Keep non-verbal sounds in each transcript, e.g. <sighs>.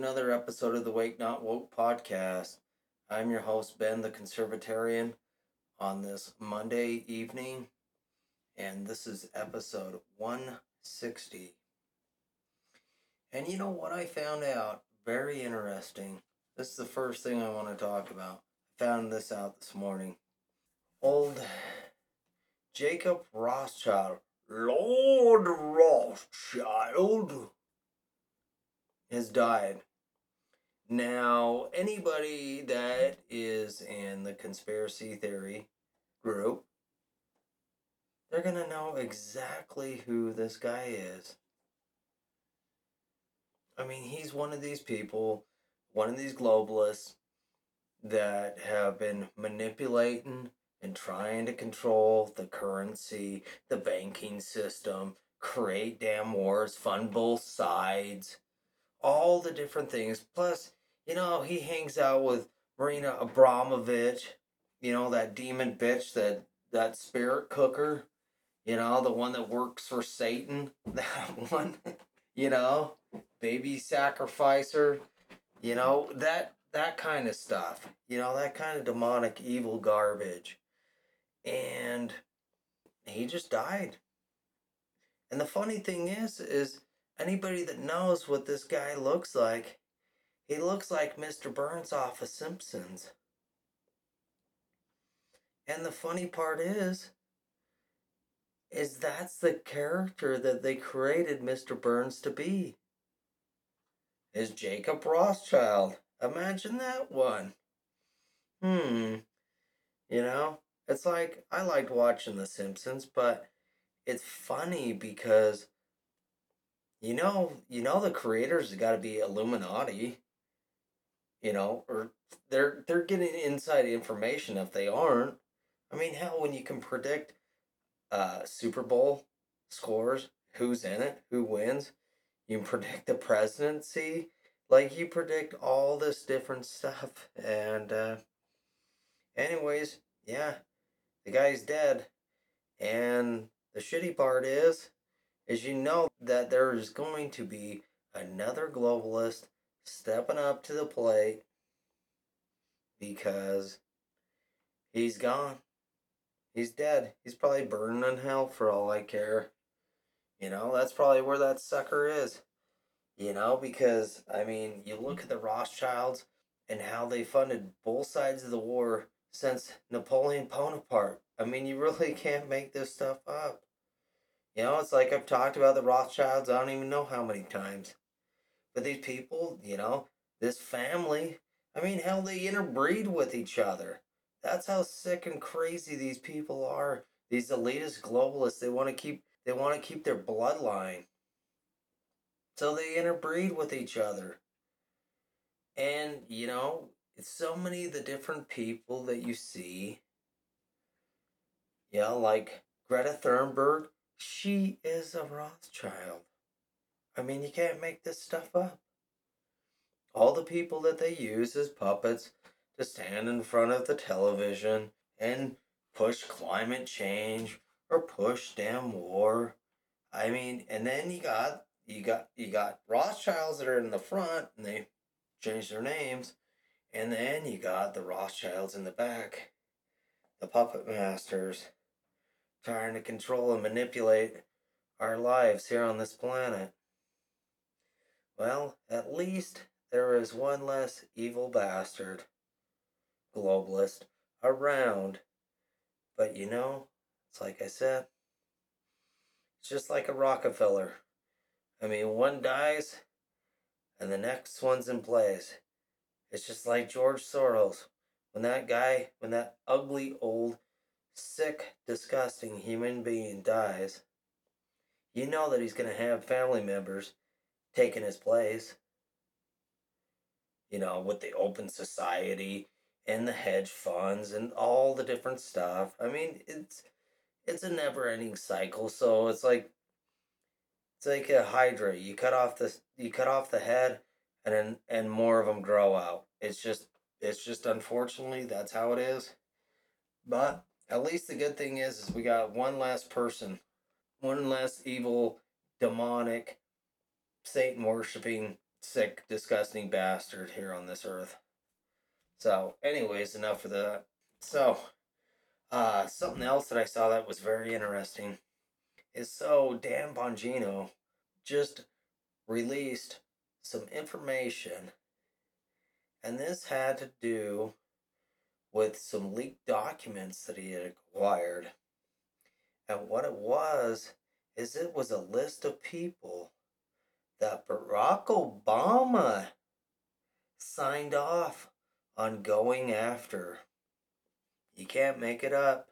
another episode of the Wake Not Woke podcast. I'm your host, Ben the Conservatarian, on this Monday evening, and this is episode 160. And you know what I found out? Very interesting. This is the first thing I want to talk about. I found this out this morning. Old Jacob Rothschild, Lord Rothschild, has died. Now, anybody that is in the conspiracy theory group, they're going to know exactly who this guy is. I mean, he's one of these people, one of these globalists that have been manipulating and trying to control the currency, the banking system, create damn wars, fund both sides all the different things. Plus, you know, he hangs out with Marina Abramovich, you know, that demon bitch, that that spirit cooker, you know, the one that works for Satan, <laughs> that one, you know, baby sacrificer, you know, that that kind of stuff. You know, that kind of demonic evil garbage. And he just died. And the funny thing is is anybody that knows what this guy looks like, he looks like Mr. Burns off of Simpsons. And the funny part is, is that's the character that they created Mr. Burns to be. Is Jacob Rothschild. Imagine that one. Hmm. You know, it's like I liked watching The Simpsons, but it's funny because you know, you know the creators got to be Illuminati. You know, or they're they're getting inside information if they aren't. I mean, hell, when you can predict uh, Super Bowl scores, who's in it, who wins, you can predict the presidency, like you predict all this different stuff. And uh, anyways, yeah, the guy's dead, and the shitty part is is you know that there is going to be another globalist stepping up to the plate because he's gone. He's dead. He's probably burning in hell for all I care. You know, that's probably where that sucker is. You know, because, I mean, you look at the Rothschilds and how they funded both sides of the war since Napoleon Bonaparte. I mean, you really <laughs> can't make this stuff up. You know, it's like I've talked about the Rothschilds, I don't even know how many times. But these people, you know, this family, I mean, hell, they interbreed with each other. That's how sick and crazy these people are. These elitist globalists, they want to keep they want to keep their bloodline. So they interbreed with each other. And, you know, it's so many of the different people that you see. Yeah, like Greta Thunberg, she is a Rothschild. I mean, you can't make this stuff up. All the people that they use as puppets to stand in front of the television and push climate change or push damn war. I mean, and then you got you got you got Rothschilds that are in the front and they change their names, and then you got the Rothschilds in the back, the puppet masters trying to control and manipulate our lives here on this planet. Well, at least there is one less evil bastard, globalist, around. But you know, it's like I said, it's just like a Rockefeller. I mean, one dies and the next one's in place. It's just like George Soros. When that guy, when that ugly old sick, disgusting human being dies, you know that he's going to have family members taking his place. You know, with the open society and the hedge funds and all the different stuff. I mean, it's it's a never-ending cycle. So it's like it's like a hydra. You cut off the you cut off the head, and then and more of them grow out. It's just it's just unfortunately that's how it is. But at least the good thing is, is we got one last person, one less evil, demonic, Satan worshiping sick, disgusting bastard here on this earth. So, anyways, enough of that. So, uh, something else that I saw that was very interesting is so Dan Bongino just released some information, and this had to do with some leaked documents that he had acquired. And what it was is it was a list of people that Barack Obama signed off on going after. You can't make it up.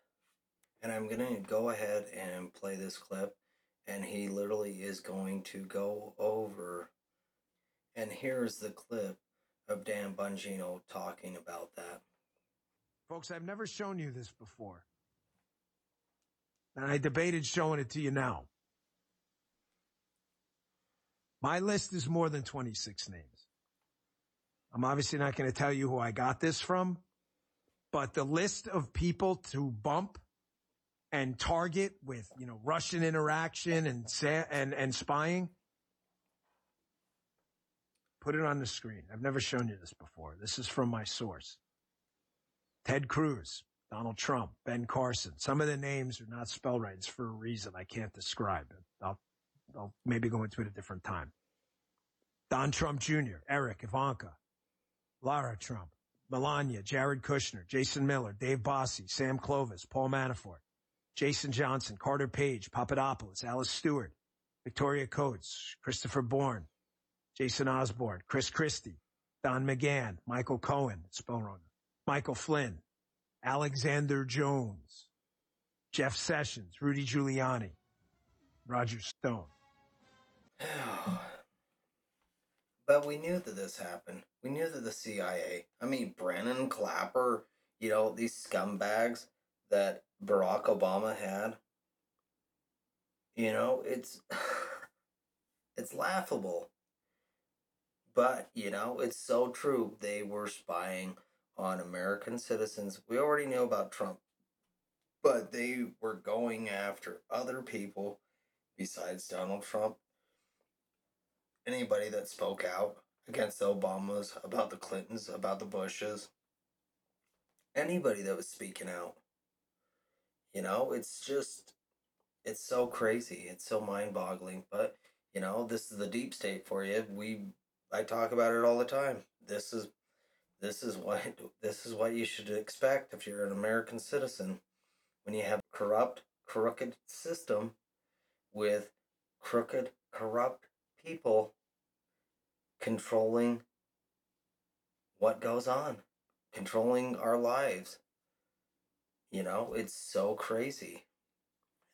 And I'm going to go ahead and play this clip. And he literally is going to go over. And here's the clip of Dan Bongino talking about that. Folks, I've never shown you this before. And I debated showing it to you now. My list is more than 26 names. I'm obviously not going to tell you who I got this from, but the list of people to bump and target with, you know, Russian interaction and, and, and spying. Put it on the screen. I've never shown you this before. This is from my source. Ted Cruz, Donald Trump, Ben Carson. Some of the names are not spelled right. It's for a reason I can't describe. I'll, I'll maybe go into it a different time. Don Trump Jr., Eric, Ivanka, Lara Trump, Melania, Jared Kushner, Jason Miller, Dave Bossie, Sam Clovis, Paul Manafort, Jason Johnson, Carter Page, Papadopoulos, Alice Stewart, Victoria Coates, Christopher Bourne, Jason Osborne, Chris Christie, Don McGahn, Michael Cohen, spell wrong, Michael Flynn, Alexander Jones, Jeff Sessions, Rudy Giuliani, Roger Stone. <sighs> but we knew that this happened. We knew that the CIA, I mean, Brennan Clapper, you know, these scumbags that Barack Obama had, you know, it's <sighs> it's laughable. But, you know, it's so true. They were spying on American citizens. We already knew about Trump, but they were going after other people besides Donald Trump. Anybody that spoke out against the Obamas, about the Clintons, about the Bushes, anybody that was speaking out. You know, it's just, it's so crazy. It's so mind boggling. But, you know, this is the deep state for you. We, I talk about it all the time. This is this is what this is what you should expect if you're an American citizen when you have a corrupt, crooked system with crooked, corrupt people controlling what goes on, controlling our lives. You know, it's so crazy.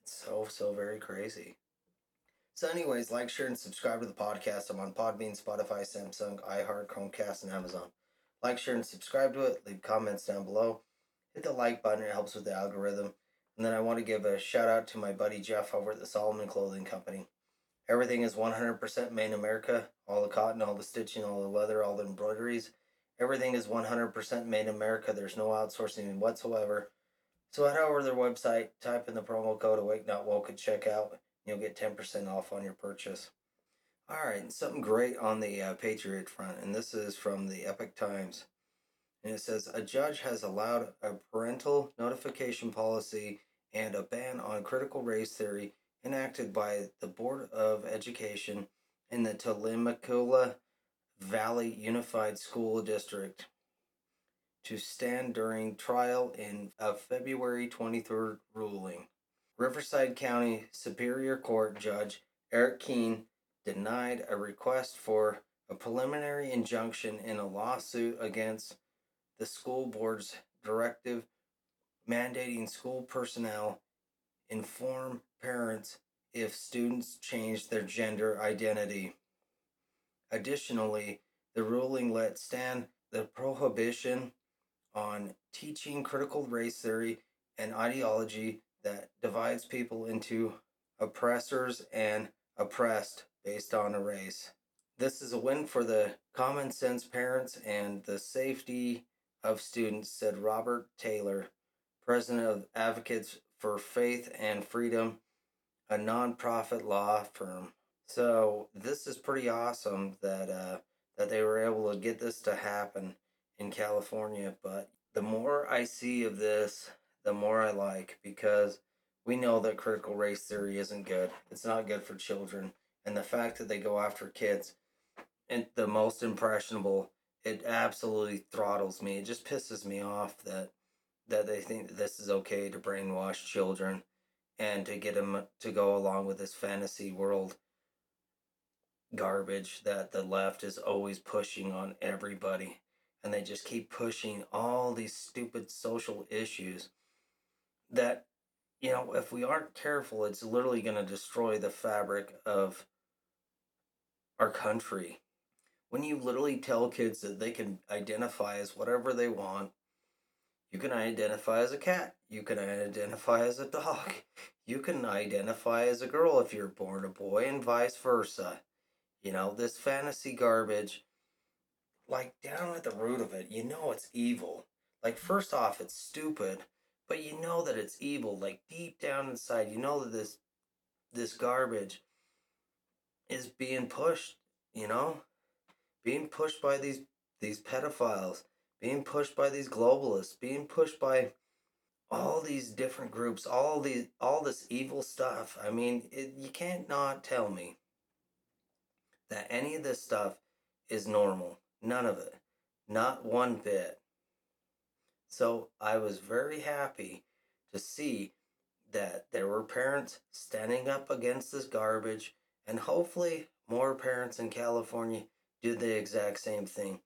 It's so, so very crazy. So, anyways, like, share, and subscribe to the podcast. I'm on Podbean, Spotify, Samsung, iHeart, Chromecast, and Amazon. Like, share, and subscribe to it. Leave comments down below. Hit the like button, it helps with the algorithm. And then I want to give a shout out to my buddy Jeff over at the Solomon Clothing Company. Everything is 100% made in America. All the cotton, all the stitching, all the leather, all the embroideries. Everything is 100% made in America. There's no outsourcing whatsoever. So head over to their website, type in the promo code Awake Not Woke at checkout. You'll get 10% off on your purchase. All right, something great on the uh, Patriot front, and this is from the Epoch Times. And it says a judge has allowed a parental notification policy and a ban on critical race theory enacted by the Board of Education in the Temecula Valley Unified School District to stand during trial in a February 23rd ruling. Riverside County Superior Court Judge Eric Keen denied a request for a preliminary injunction in a lawsuit against the school board's directive mandating school personnel inform parents if students change their gender identity. Additionally, the ruling let stand the prohibition on teaching critical race theory and ideology that divides people into oppressors and oppressed based on a race. This is a win for the common sense parents and the safety of students, said Robert Taylor, president of Advocates for Faith and Freedom, a nonprofit law firm. So this is pretty awesome that uh, that they were able to get this to happen in California. But the more I see of this, the more I like because we know that critical race theory isn't good. It's not good for children, and the fact that they go after kids and the most impressionable, it absolutely throttles me. It just pisses me off that that they think that this is okay to brainwash children and to get them to go along with this fantasy world garbage that the left is always pushing on everybody. And they just keep pushing all these stupid social issues that you know if we aren't careful it's literally going to destroy the fabric of our country. When you literally tell kids that they can identify as whatever they want you can identify as a cat you can identify as a dog you can identify as a girl if you're born a boy and vice versa you know, this fantasy garbage, like down at the root of it, you know it's evil. Like, first off, it's stupid, but you know that it's evil. Like, deep down inside, you know that this this garbage is being pushed, you know? Being pushed by these these pedophiles, being pushed by these globalists, being pushed by all these different groups, all these all this evil stuff. I mean, it, you can't not tell me that any of this stuff is normal. None of it. Not one bit. So I was very happy to see that there were parents standing up against this garbage, and hopefully more parents in California do the exact same thing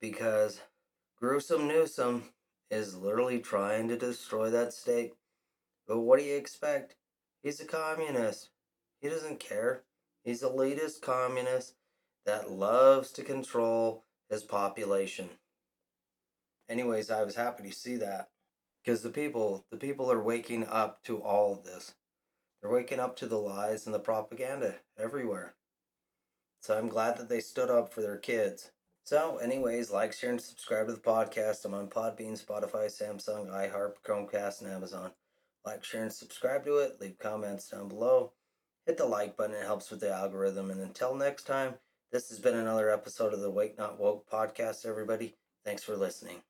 because Gruesome Newsom is literally trying to destroy that state. But what do you expect? He's a communist. He doesn't care. He's elitist communist that loves to control his population. Anyways, I was happy to see that because the people, the people are waking up to all of this. They're waking up to the lies and the propaganda everywhere. So I'm glad that they stood up for their kids. So, anyways, like, share, and subscribe to the podcast. I'm on Podbean, Spotify, Samsung, iHeart, Chromecast, and Amazon. Like, share, and subscribe to it. Leave comments down below hit the like button. It helps with the algorithm. And until next time, this has been another episode of the Wake Not Woke podcast, everybody. Thanks for listening.